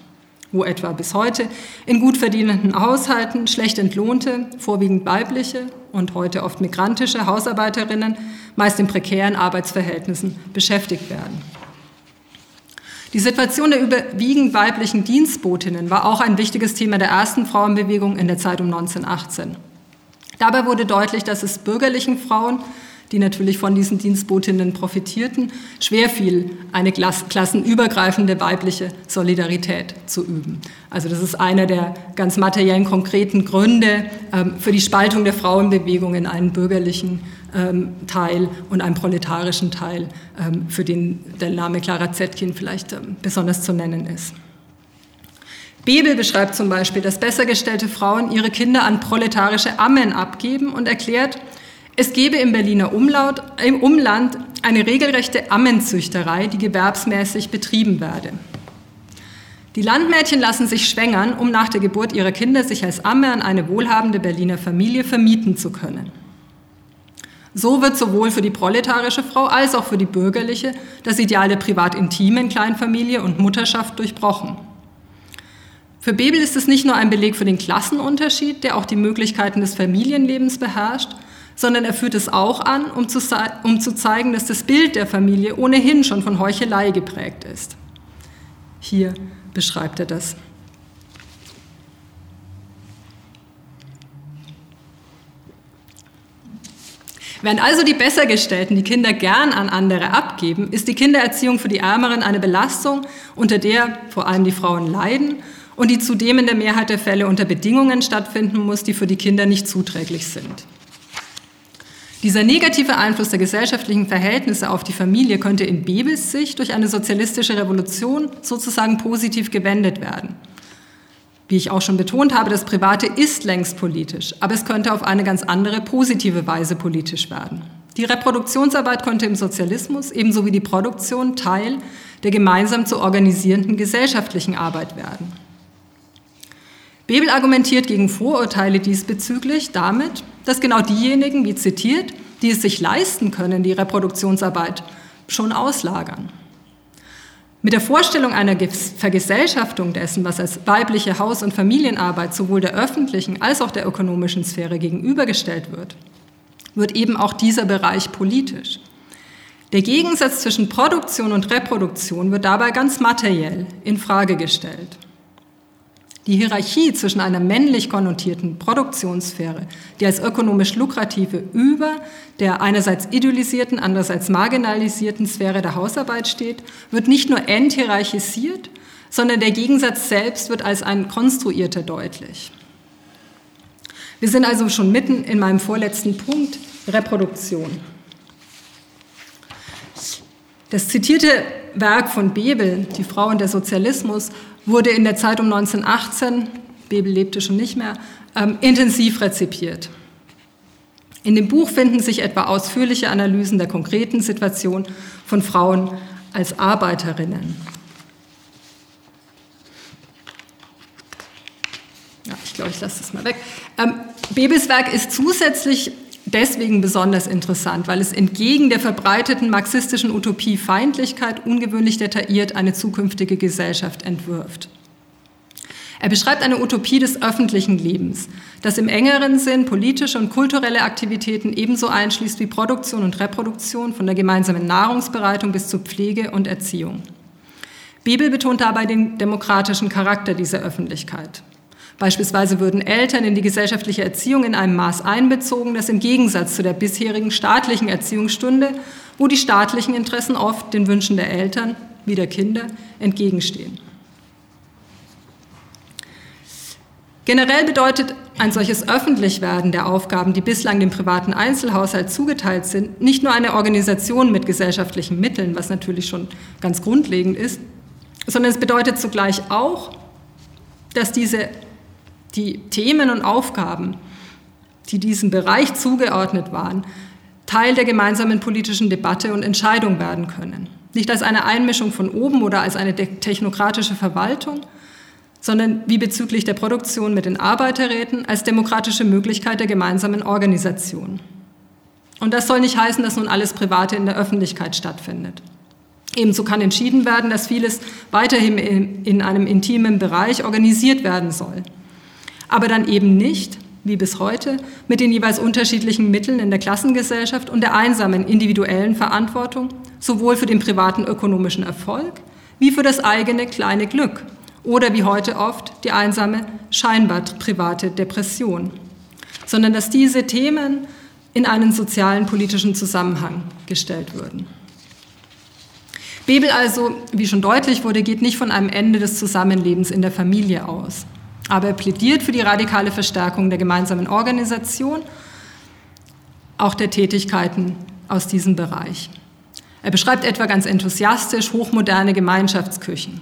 wo etwa bis heute in gut verdienenden Haushalten schlecht entlohnte, vorwiegend weibliche und heute oft migrantische Hausarbeiterinnen meist in prekären Arbeitsverhältnissen beschäftigt werden. Die Situation der überwiegend weiblichen Dienstbotinnen war auch ein wichtiges Thema der ersten Frauenbewegung in der Zeit um 1918. Dabei wurde deutlich, dass es bürgerlichen Frauen die natürlich von diesen Dienstbotinnen profitierten, schwer fiel, eine klassenübergreifende weibliche Solidarität zu üben. Also das ist einer der ganz materiellen, konkreten Gründe ähm, für die Spaltung der Frauenbewegung in einen bürgerlichen Teil und einen proletarischen Teil, ähm, für den der Name Clara Zetkin vielleicht besonders zu nennen ist. Bebel beschreibt zum Beispiel, dass bessergestellte Frauen ihre Kinder an proletarische Ammen abgeben und erklärt, es gebe im Berliner Umlaut, im Umland eine regelrechte Ammenzüchterei, die gewerbsmäßig betrieben werde. Die Landmädchen lassen sich schwängern, um nach der Geburt ihrer Kinder sich als Amme an eine wohlhabende Berliner Familie vermieten zu können. So wird sowohl für die proletarische Frau als auch für die bürgerliche das Ideal der privat-intimen Kleinfamilie und Mutterschaft durchbrochen. Für Bebel ist es nicht nur ein Beleg für den Klassenunterschied, der auch die Möglichkeiten des Familienlebens beherrscht, sondern er führt es auch an, um zu, um zu zeigen, dass das Bild der Familie ohnehin schon von Heuchelei geprägt ist. Hier beschreibt er das. Während also die Bessergestellten die Kinder gern an andere abgeben, ist die Kindererziehung für die Ärmeren eine Belastung, unter der vor allem die Frauen leiden und die zudem in der Mehrheit der Fälle unter Bedingungen stattfinden muss, die für die Kinder nicht zuträglich sind. Dieser negative Einfluss der gesellschaftlichen Verhältnisse auf die Familie könnte in Bebels Sicht durch eine sozialistische Revolution sozusagen positiv gewendet werden. Wie ich auch schon betont habe, das Private ist längst politisch, aber es könnte auf eine ganz andere positive Weise politisch werden. Die Reproduktionsarbeit könnte im Sozialismus ebenso wie die Produktion Teil der gemeinsam zu organisierenden gesellschaftlichen Arbeit werden. Bebel argumentiert gegen Vorurteile diesbezüglich damit, dass genau diejenigen, wie zitiert, die es sich leisten können, die Reproduktionsarbeit schon auslagern. Mit der Vorstellung einer Vergesellschaftung dessen, was als weibliche Haus- und Familienarbeit sowohl der öffentlichen als auch der ökonomischen Sphäre gegenübergestellt wird, wird eben auch dieser Bereich politisch. Der Gegensatz zwischen Produktion und Reproduktion wird dabei ganz materiell in Frage gestellt. Die Hierarchie zwischen einer männlich konnotierten Produktionssphäre, die als ökonomisch lukrative über der einerseits idealisierten, andererseits marginalisierten Sphäre der Hausarbeit steht, wird nicht nur enthierarchisiert, sondern der Gegensatz selbst wird als ein konstruierter deutlich. Wir sind also schon mitten in meinem vorletzten Punkt, Reproduktion. Das zitierte Werk von Bebel, Die Frau und der Sozialismus, wurde in der Zeit um 1918, Bebel lebte schon nicht mehr, ähm, intensiv rezipiert. In dem Buch finden sich etwa ausführliche Analysen der konkreten Situation von Frauen als Arbeiterinnen. Ja, ich glaube, ich lasse das mal weg. Ähm, Bebels Werk ist zusätzlich deswegen besonders interessant, weil es entgegen der verbreiteten marxistischen Utopie Feindlichkeit ungewöhnlich detailliert eine zukünftige Gesellschaft entwirft. Er beschreibt eine Utopie des öffentlichen Lebens, das im engeren Sinn politische und kulturelle Aktivitäten ebenso einschließt wie Produktion und Reproduktion, von der gemeinsamen Nahrungsbereitung bis zur Pflege und Erziehung. Bibel betont dabei den demokratischen Charakter dieser Öffentlichkeit. Beispielsweise würden Eltern in die gesellschaftliche Erziehung in einem Maß einbezogen, das im Gegensatz zu der bisherigen staatlichen Erziehungsstunde, wo die staatlichen Interessen oft den Wünschen der Eltern wie der Kinder entgegenstehen. Generell bedeutet ein solches Öffentlichwerden der Aufgaben, die bislang dem privaten Einzelhaushalt zugeteilt sind, nicht nur eine Organisation mit gesellschaftlichen Mitteln, was natürlich schon ganz grundlegend ist, sondern es bedeutet zugleich auch, dass diese die Themen und Aufgaben, die diesem Bereich zugeordnet waren, Teil der gemeinsamen politischen Debatte und Entscheidung werden können. Nicht als eine Einmischung von oben oder als eine technokratische Verwaltung, sondern wie bezüglich der Produktion mit den Arbeiterräten als demokratische Möglichkeit der gemeinsamen Organisation. Und das soll nicht heißen, dass nun alles Private in der Öffentlichkeit stattfindet. Ebenso kann entschieden werden, dass vieles weiterhin in einem intimen Bereich organisiert werden soll aber dann eben nicht, wie bis heute, mit den jeweils unterschiedlichen Mitteln in der Klassengesellschaft und der einsamen individuellen Verantwortung, sowohl für den privaten ökonomischen Erfolg wie für das eigene kleine Glück oder wie heute oft die einsame scheinbar private Depression, sondern dass diese Themen in einen sozialen politischen Zusammenhang gestellt würden. Bebel also, wie schon deutlich wurde, geht nicht von einem Ende des Zusammenlebens in der Familie aus. Aber er plädiert für die radikale Verstärkung der gemeinsamen Organisation, auch der Tätigkeiten aus diesem Bereich. Er beschreibt etwa ganz enthusiastisch hochmoderne Gemeinschaftsküchen.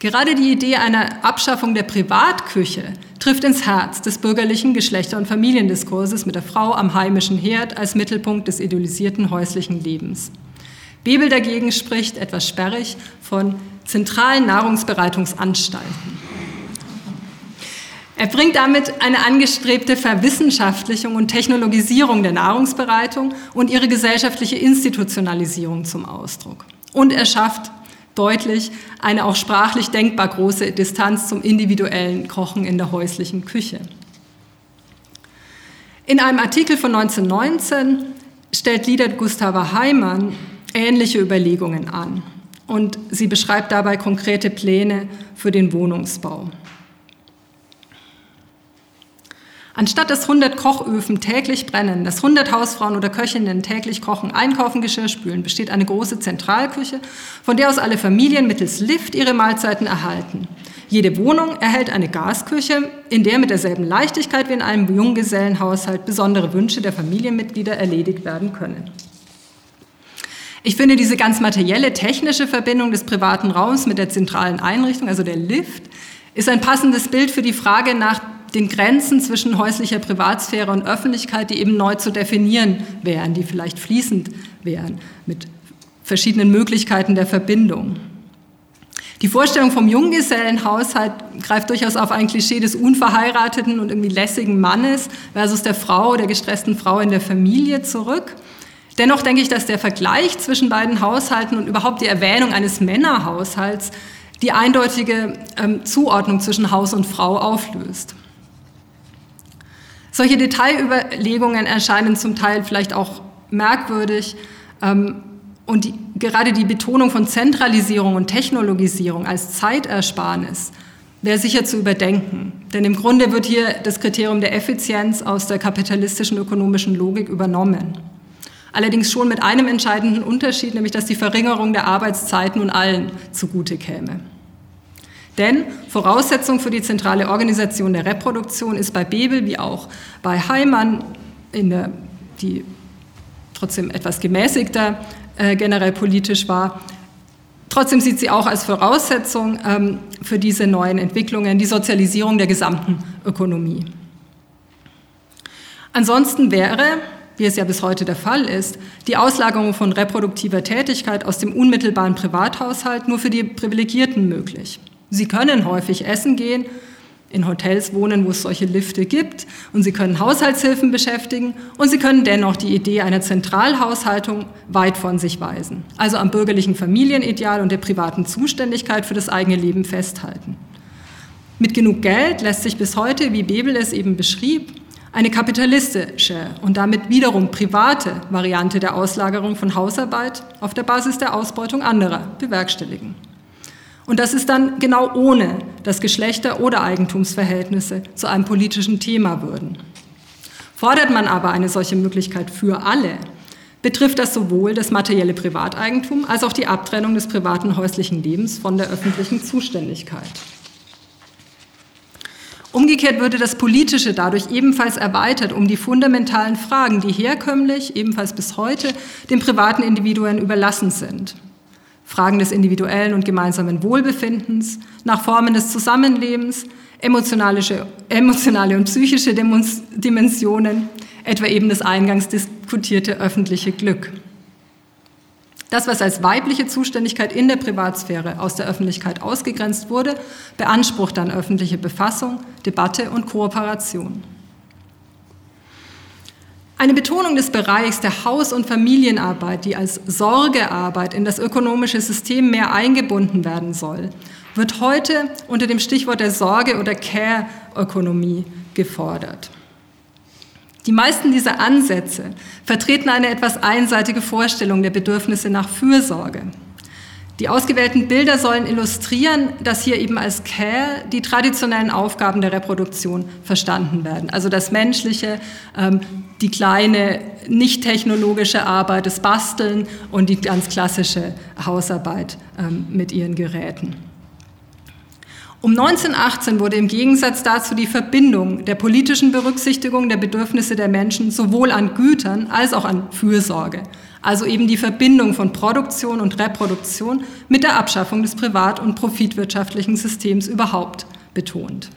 Gerade die Idee einer Abschaffung der Privatküche trifft ins Herz des bürgerlichen Geschlechter- und Familiendiskurses mit der Frau am heimischen Herd als Mittelpunkt des idealisierten häuslichen Lebens. Bebel dagegen spricht etwas sperrig von zentralen Nahrungsbereitungsanstalten. Er bringt damit eine angestrebte Verwissenschaftlichung und Technologisierung der Nahrungsbereitung und ihre gesellschaftliche Institutionalisierung zum Ausdruck. Und er schafft deutlich eine auch sprachlich denkbar große Distanz zum individuellen Kochen in der häuslichen Küche. In einem Artikel von 1919 stellt Liedert Gustava Heimann ähnliche Überlegungen an und sie beschreibt dabei konkrete Pläne für den Wohnungsbau. Anstatt dass 100 Kochöfen täglich brennen, dass 100 Hausfrauen oder Köchinnen täglich kochen, einkaufen, Geschirr spülen, besteht eine große Zentralküche, von der aus alle Familien mittels Lift ihre Mahlzeiten erhalten. Jede Wohnung erhält eine Gasküche, in der mit derselben Leichtigkeit wie in einem Junggesellenhaushalt besondere Wünsche der Familienmitglieder erledigt werden können. Ich finde diese ganz materielle technische Verbindung des privaten Raums mit der zentralen Einrichtung, also der Lift, ist ein passendes Bild für die Frage nach den Grenzen zwischen häuslicher Privatsphäre und Öffentlichkeit, die eben neu zu definieren wären, die vielleicht fließend wären, mit verschiedenen Möglichkeiten der Verbindung. Die Vorstellung vom Junggesellenhaushalt greift durchaus auf ein Klischee des unverheirateten und irgendwie lässigen Mannes versus der Frau, der gestressten Frau in der Familie zurück. Dennoch denke ich, dass der Vergleich zwischen beiden Haushalten und überhaupt die Erwähnung eines Männerhaushalts die eindeutige ähm, Zuordnung zwischen Haus und Frau auflöst. Solche Detailüberlegungen erscheinen zum Teil vielleicht auch merkwürdig. Ähm, und die, gerade die Betonung von Zentralisierung und Technologisierung als Zeitersparnis wäre sicher zu überdenken. Denn im Grunde wird hier das Kriterium der Effizienz aus der kapitalistischen ökonomischen Logik übernommen. Allerdings schon mit einem entscheidenden Unterschied, nämlich dass die Verringerung der Arbeitszeit nun allen zugute käme. Denn Voraussetzung für die zentrale Organisation der Reproduktion ist bei Bebel wie auch bei Heimann, in der, die trotzdem etwas gemäßigter äh, generell politisch war, Trotzdem sieht sie auch als Voraussetzung ähm, für diese neuen Entwicklungen die Sozialisierung der gesamten Ökonomie. Ansonsten wäre, wie es ja bis heute der Fall ist, die Auslagerung von reproduktiver Tätigkeit aus dem unmittelbaren Privathaushalt nur für die Privilegierten möglich. Sie können häufig essen gehen, in Hotels wohnen, wo es solche Lifte gibt, und Sie können Haushaltshilfen beschäftigen und Sie können dennoch die Idee einer Zentralhaushaltung weit von sich weisen, also am bürgerlichen Familienideal und der privaten Zuständigkeit für das eigene Leben festhalten. Mit genug Geld lässt sich bis heute, wie Bebel es eben beschrieb, eine kapitalistische und damit wiederum private Variante der Auslagerung von Hausarbeit auf der Basis der Ausbeutung anderer bewerkstelligen. Und das ist dann genau ohne dass Geschlechter- oder Eigentumsverhältnisse zu einem politischen Thema würden. Fordert man aber eine solche Möglichkeit für alle, betrifft das sowohl das materielle Privateigentum als auch die Abtrennung des privaten häuslichen Lebens von der öffentlichen Zuständigkeit. Umgekehrt würde das Politische dadurch ebenfalls erweitert um die fundamentalen Fragen, die herkömmlich, ebenfalls bis heute, den privaten Individuen überlassen sind. Fragen des individuellen und gemeinsamen Wohlbefindens, nach Formen des Zusammenlebens, emotionale, emotionale und psychische Dimensionen, etwa eben das eingangs diskutierte öffentliche Glück. Das, was als weibliche Zuständigkeit in der Privatsphäre aus der Öffentlichkeit ausgegrenzt wurde, beansprucht dann öffentliche Befassung, Debatte und Kooperation. Eine Betonung des Bereichs der Haus- und Familienarbeit, die als Sorgearbeit in das ökonomische System mehr eingebunden werden soll, wird heute unter dem Stichwort der Sorge- oder Care-Ökonomie gefordert. Die meisten dieser Ansätze vertreten eine etwas einseitige Vorstellung der Bedürfnisse nach Fürsorge. Die ausgewählten Bilder sollen illustrieren, dass hier eben als Care die traditionellen Aufgaben der Reproduktion verstanden werden. Also das Menschliche, ähm, die kleine, nicht technologische Arbeit, das Basteln und die ganz klassische Hausarbeit ähm, mit ihren Geräten. Um 1918 wurde im Gegensatz dazu die Verbindung der politischen Berücksichtigung der Bedürfnisse der Menschen sowohl an Gütern als auch an Fürsorge, also eben die Verbindung von Produktion und Reproduktion mit der Abschaffung des privat- und profitwirtschaftlichen Systems überhaupt betont.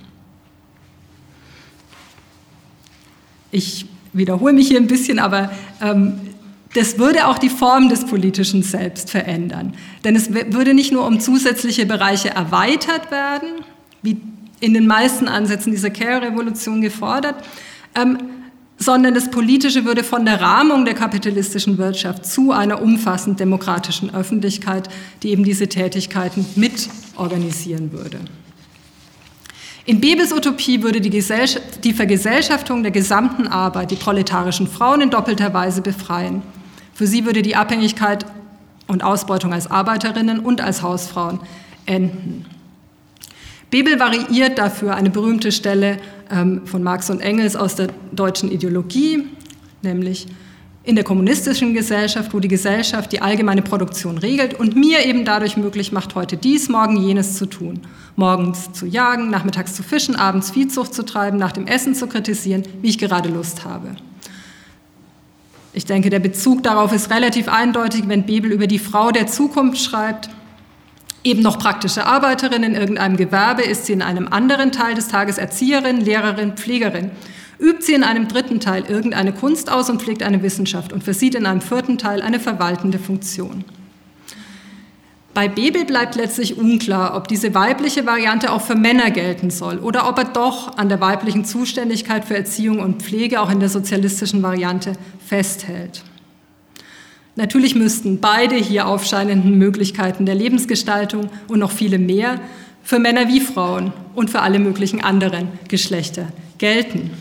Ich wiederhole mich hier ein bisschen, aber ähm, das würde auch die Form des politischen Selbst verändern. Denn es würde nicht nur um zusätzliche Bereiche erweitert werden, wie in den meisten Ansätzen dieser Care-Revolution gefordert, ähm, sondern das Politische würde von der Rahmung der kapitalistischen Wirtschaft zu einer umfassend demokratischen Öffentlichkeit, die eben diese Tätigkeiten mit organisieren würde. In Bebels Utopie würde die, die Vergesellschaftung der gesamten Arbeit die proletarischen Frauen in doppelter Weise befreien. Für sie würde die Abhängigkeit und Ausbeutung als Arbeiterinnen und als Hausfrauen enden. Bebel variiert dafür eine berühmte Stelle ähm, von Marx und Engels aus der deutschen Ideologie, nämlich in der kommunistischen Gesellschaft, wo die Gesellschaft die allgemeine Produktion regelt und mir eben dadurch möglich macht, heute dies, morgen jenes zu tun. Morgens zu jagen, nachmittags zu fischen, abends Viehzucht zu treiben, nach dem Essen zu kritisieren, wie ich gerade Lust habe. Ich denke, der Bezug darauf ist relativ eindeutig, wenn Bibel über die Frau der Zukunft schreibt. Eben noch praktische Arbeiterin in irgendeinem Gewerbe ist sie in einem anderen Teil des Tages Erzieherin, Lehrerin, Pflegerin. Übt sie in einem dritten Teil irgendeine Kunst aus und pflegt eine Wissenschaft und versieht in einem vierten Teil eine verwaltende Funktion. Bei Bebel bleibt letztlich unklar, ob diese weibliche Variante auch für Männer gelten soll oder ob er doch an der weiblichen Zuständigkeit für Erziehung und Pflege auch in der sozialistischen Variante festhält. Natürlich müssten beide hier aufscheinenden Möglichkeiten der Lebensgestaltung und noch viele mehr für Männer wie Frauen und für alle möglichen anderen Geschlechter gelten.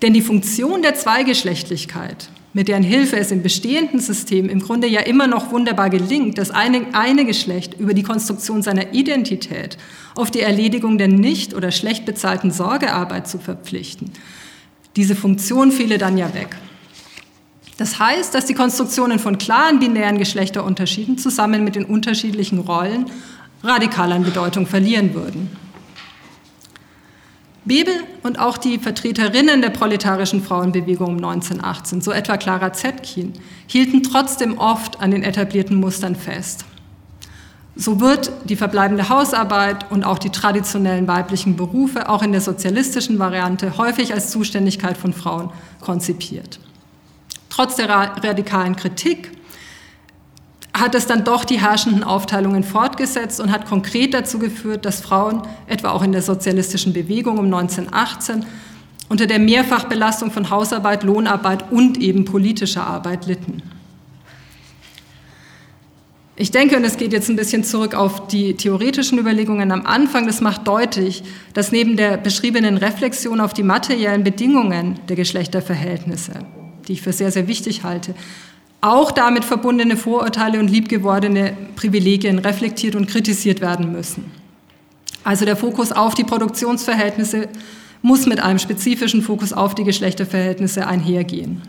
Denn die Funktion der Zweigeschlechtlichkeit mit deren Hilfe es im bestehenden System im Grunde ja immer noch wunderbar gelingt, das eine, eine Geschlecht über die Konstruktion seiner Identität auf die Erledigung der nicht oder schlecht bezahlten Sorgearbeit zu verpflichten. Diese Funktion fiele dann ja weg. Das heißt, dass die Konstruktionen von klaren binären Geschlechterunterschieden zusammen mit den unterschiedlichen Rollen radikal an Bedeutung verlieren würden. Bebel und auch die Vertreterinnen der proletarischen Frauenbewegung um 1918, so etwa Clara Zetkin, hielten trotzdem oft an den etablierten Mustern fest. So wird die verbleibende Hausarbeit und auch die traditionellen weiblichen Berufe auch in der sozialistischen Variante häufig als Zuständigkeit von Frauen konzipiert. Trotz der radikalen Kritik hat es dann doch die herrschenden Aufteilungen fortgesetzt und hat konkret dazu geführt, dass Frauen, etwa auch in der sozialistischen Bewegung um 1918, unter der Mehrfachbelastung von Hausarbeit, Lohnarbeit und eben politischer Arbeit litten. Ich denke, und es geht jetzt ein bisschen zurück auf die theoretischen Überlegungen am Anfang, das macht deutlich, dass neben der beschriebenen Reflexion auf die materiellen Bedingungen der Geschlechterverhältnisse, die ich für sehr, sehr wichtig halte, auch damit verbundene Vorurteile und liebgewordene Privilegien reflektiert und kritisiert werden müssen. Also der Fokus auf die Produktionsverhältnisse muss mit einem spezifischen Fokus auf die Geschlechterverhältnisse einhergehen.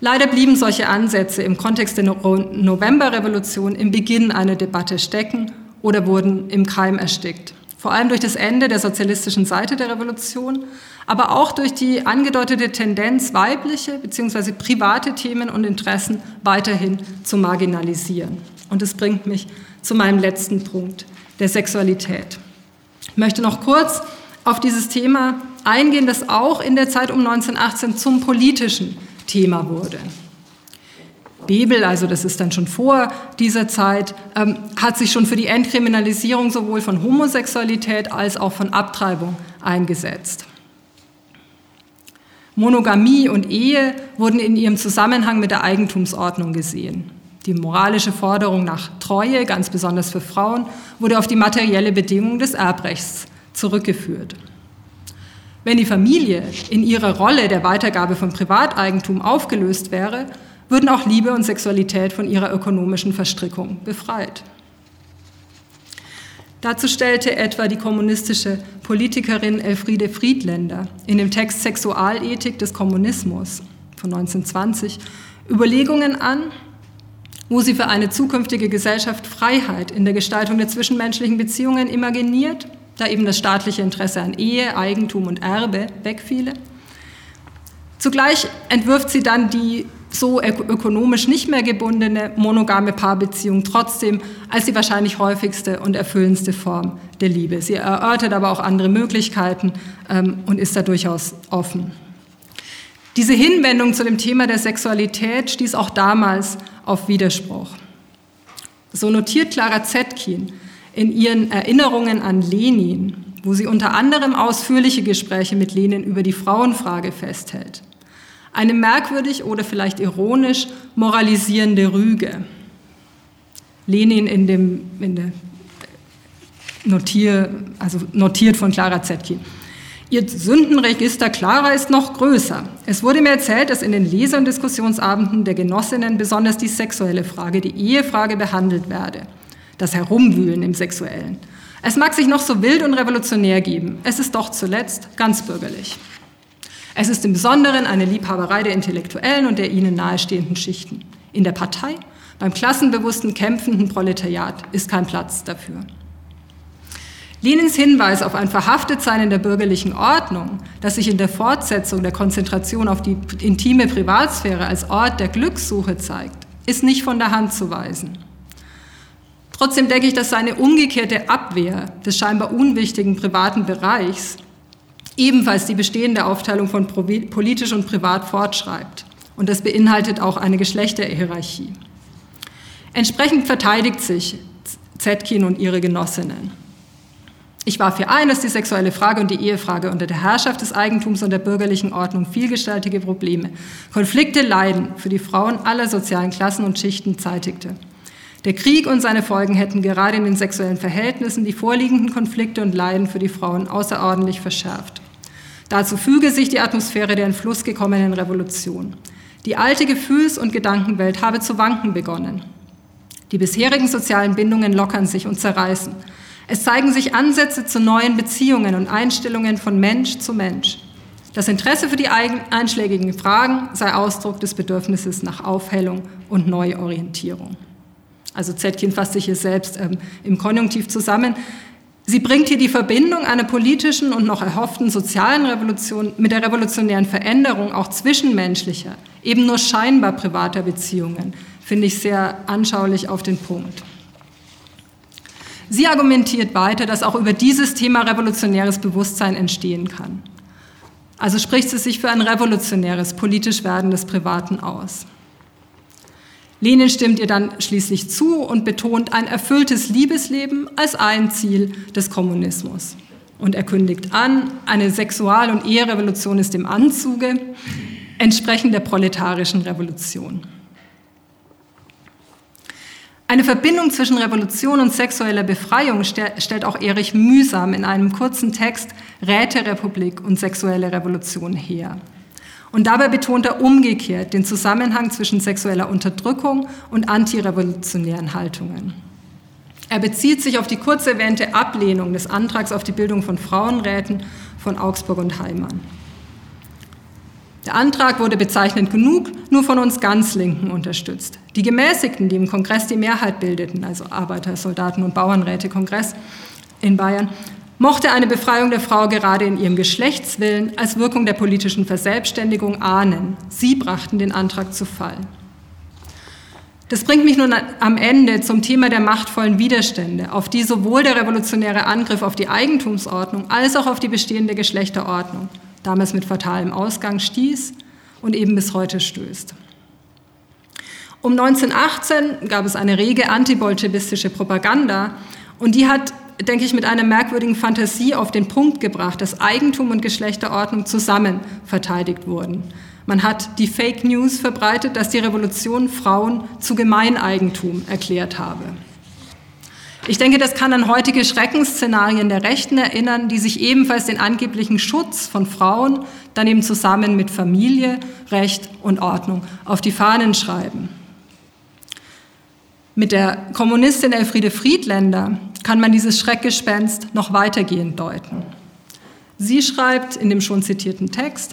Leider blieben solche Ansätze im Kontext der Novemberrevolution im Beginn einer Debatte stecken oder wurden im Keim erstickt. Vor allem durch das Ende der sozialistischen Seite der Revolution, aber auch durch die angedeutete Tendenz, weibliche bzw. private Themen und Interessen weiterhin zu marginalisieren. Und das bringt mich zu meinem letzten Punkt, der Sexualität. Ich möchte noch kurz auf dieses Thema eingehen, das auch in der Zeit um 1918 zum politischen Thema wurde. Bebel, also das ist dann schon vor dieser Zeit, ähm, hat sich schon für die Entkriminalisierung sowohl von Homosexualität als auch von Abtreibung eingesetzt. Monogamie und Ehe wurden in ihrem Zusammenhang mit der Eigentumsordnung gesehen. Die moralische Forderung nach Treue, ganz besonders für Frauen, wurde auf die materielle Bedingung des Erbrechts zurückgeführt. Wenn die Familie in ihrer Rolle der Weitergabe von Privateigentum aufgelöst wäre, würden auch Liebe und Sexualität von ihrer ökonomischen Verstrickung befreit. Dazu stellte etwa die kommunistische Politikerin Elfriede Friedländer in dem Text Sexualethik des Kommunismus von 1920 Überlegungen an, wo sie für eine zukünftige Gesellschaft Freiheit in der Gestaltung der zwischenmenschlichen Beziehungen imaginiert, da eben das staatliche Interesse an Ehe, Eigentum und Erbe wegfiele. Zugleich entwirft sie dann die so ökonomisch nicht mehr gebundene monogame Paarbeziehung trotzdem als die wahrscheinlich häufigste und erfüllendste Form der Liebe. Sie erörtert aber auch andere Möglichkeiten ähm, und ist da durchaus offen. Diese Hinwendung zu dem Thema der Sexualität stieß auch damals auf Widerspruch. So notiert Clara Zetkin in ihren Erinnerungen an Lenin, wo sie unter anderem ausführliche Gespräche mit Lenin über die Frauenfrage festhält. Eine merkwürdig oder vielleicht ironisch moralisierende Rüge. Lenin in dem in der Notier, also notiert von Clara Zetkin. Ihr Sündenregister Clara ist noch größer. Es wurde mir erzählt, dass in den Lese- und Diskussionsabenden der Genossinnen besonders die sexuelle Frage, die Ehefrage behandelt werde. Das Herumwühlen im Sexuellen. Es mag sich noch so wild und revolutionär geben. Es ist doch zuletzt ganz bürgerlich. Es ist im Besonderen eine Liebhaberei der Intellektuellen und der ihnen nahestehenden Schichten. In der Partei, beim klassenbewussten, kämpfenden Proletariat ist kein Platz dafür. Lenins Hinweis auf ein Verhaftetsein in der bürgerlichen Ordnung, das sich in der Fortsetzung der Konzentration auf die intime Privatsphäre als Ort der Glückssuche zeigt, ist nicht von der Hand zu weisen. Trotzdem denke ich, dass seine umgekehrte Abwehr des scheinbar unwichtigen privaten Bereichs ebenfalls die bestehende Aufteilung von politisch und privat fortschreibt. Und das beinhaltet auch eine Geschlechterhierarchie. Entsprechend verteidigt sich Zetkin und ihre Genossinnen. Ich war für ein, dass die sexuelle Frage und die Ehefrage unter der Herrschaft des Eigentums und der bürgerlichen Ordnung vielgestaltige Probleme, Konflikte, Leiden für die Frauen aller sozialen Klassen und Schichten zeitigte. Der Krieg und seine Folgen hätten gerade in den sexuellen Verhältnissen die vorliegenden Konflikte und Leiden für die Frauen außerordentlich verschärft. Dazu füge sich die Atmosphäre der in Fluss gekommenen Revolution. Die alte Gefühls- und Gedankenwelt habe zu wanken begonnen. Die bisherigen sozialen Bindungen lockern sich und zerreißen. Es zeigen sich Ansätze zu neuen Beziehungen und Einstellungen von Mensch zu Mensch. Das Interesse für die einschlägigen Fragen sei Ausdruck des Bedürfnisses nach Aufhellung und Neuorientierung. Also Zetkin fasst sich hier selbst ähm, im Konjunktiv zusammen. Sie bringt hier die Verbindung einer politischen und noch erhofften sozialen Revolution mit der revolutionären Veränderung auch zwischenmenschlicher, eben nur scheinbar privater Beziehungen, finde ich sehr anschaulich auf den Punkt. Sie argumentiert weiter, dass auch über dieses Thema revolutionäres Bewusstsein entstehen kann. Also spricht sie sich für ein revolutionäres, politisch werdendes Privaten aus. Lenin stimmt ihr dann schließlich zu und betont ein erfülltes Liebesleben als ein Ziel des Kommunismus. Und er kündigt an, eine Sexual- und Eherevolution ist im Anzuge, entsprechend der proletarischen Revolution. Eine Verbindung zwischen Revolution und sexueller Befreiung stellt auch Erich Mühsam in einem kurzen Text Räterepublik und sexuelle Revolution her. Und dabei betont er umgekehrt den Zusammenhang zwischen sexueller Unterdrückung und antirevolutionären Haltungen. Er bezieht sich auf die kurz erwähnte Ablehnung des Antrags auf die Bildung von Frauenräten von Augsburg und Heimann. Der Antrag wurde bezeichnend genug nur von uns ganz Linken unterstützt. Die Gemäßigten, die im Kongress die Mehrheit bildeten, also Arbeiter, Soldaten und Bauernräte Kongress in Bayern, mochte eine Befreiung der Frau gerade in ihrem Geschlechtswillen als Wirkung der politischen Verselbstständigung ahnen. Sie brachten den Antrag zu Fall. Das bringt mich nun am Ende zum Thema der machtvollen Widerstände, auf die sowohl der revolutionäre Angriff auf die Eigentumsordnung als auch auf die bestehende Geschlechterordnung, damals mit fatalem Ausgang, stieß und eben bis heute stößt. Um 1918 gab es eine rege antibolschewistische Propaganda und die hat denke ich, mit einer merkwürdigen Fantasie auf den Punkt gebracht, dass Eigentum und Geschlechterordnung zusammen verteidigt wurden. Man hat die Fake News verbreitet, dass die Revolution Frauen zu Gemeineigentum erklärt habe. Ich denke, das kann an heutige Schreckensszenarien der Rechten erinnern, die sich ebenfalls den angeblichen Schutz von Frauen dann eben zusammen mit Familie, Recht und Ordnung auf die Fahnen schreiben. Mit der Kommunistin Elfriede Friedländer kann man dieses Schreckgespenst noch weitergehend deuten. Sie schreibt in dem schon zitierten Text,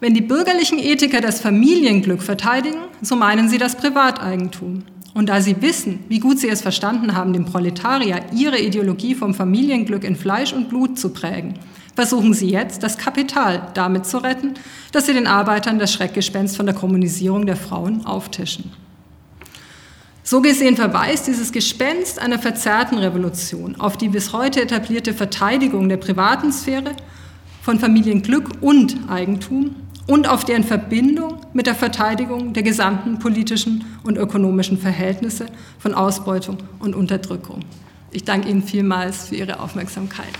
wenn die bürgerlichen Ethiker das Familienglück verteidigen, so meinen sie das Privateigentum. Und da sie wissen, wie gut sie es verstanden haben, dem Proletarier ihre Ideologie vom Familienglück in Fleisch und Blut zu prägen, versuchen sie jetzt, das Kapital damit zu retten, dass sie den Arbeitern das Schreckgespenst von der Kommunisierung der Frauen auftischen. So gesehen verweist dieses Gespenst einer verzerrten Revolution auf die bis heute etablierte Verteidigung der privaten Sphäre von Familienglück und Eigentum und auf deren Verbindung mit der Verteidigung der gesamten politischen und ökonomischen Verhältnisse von Ausbeutung und Unterdrückung. Ich danke Ihnen vielmals für Ihre Aufmerksamkeit.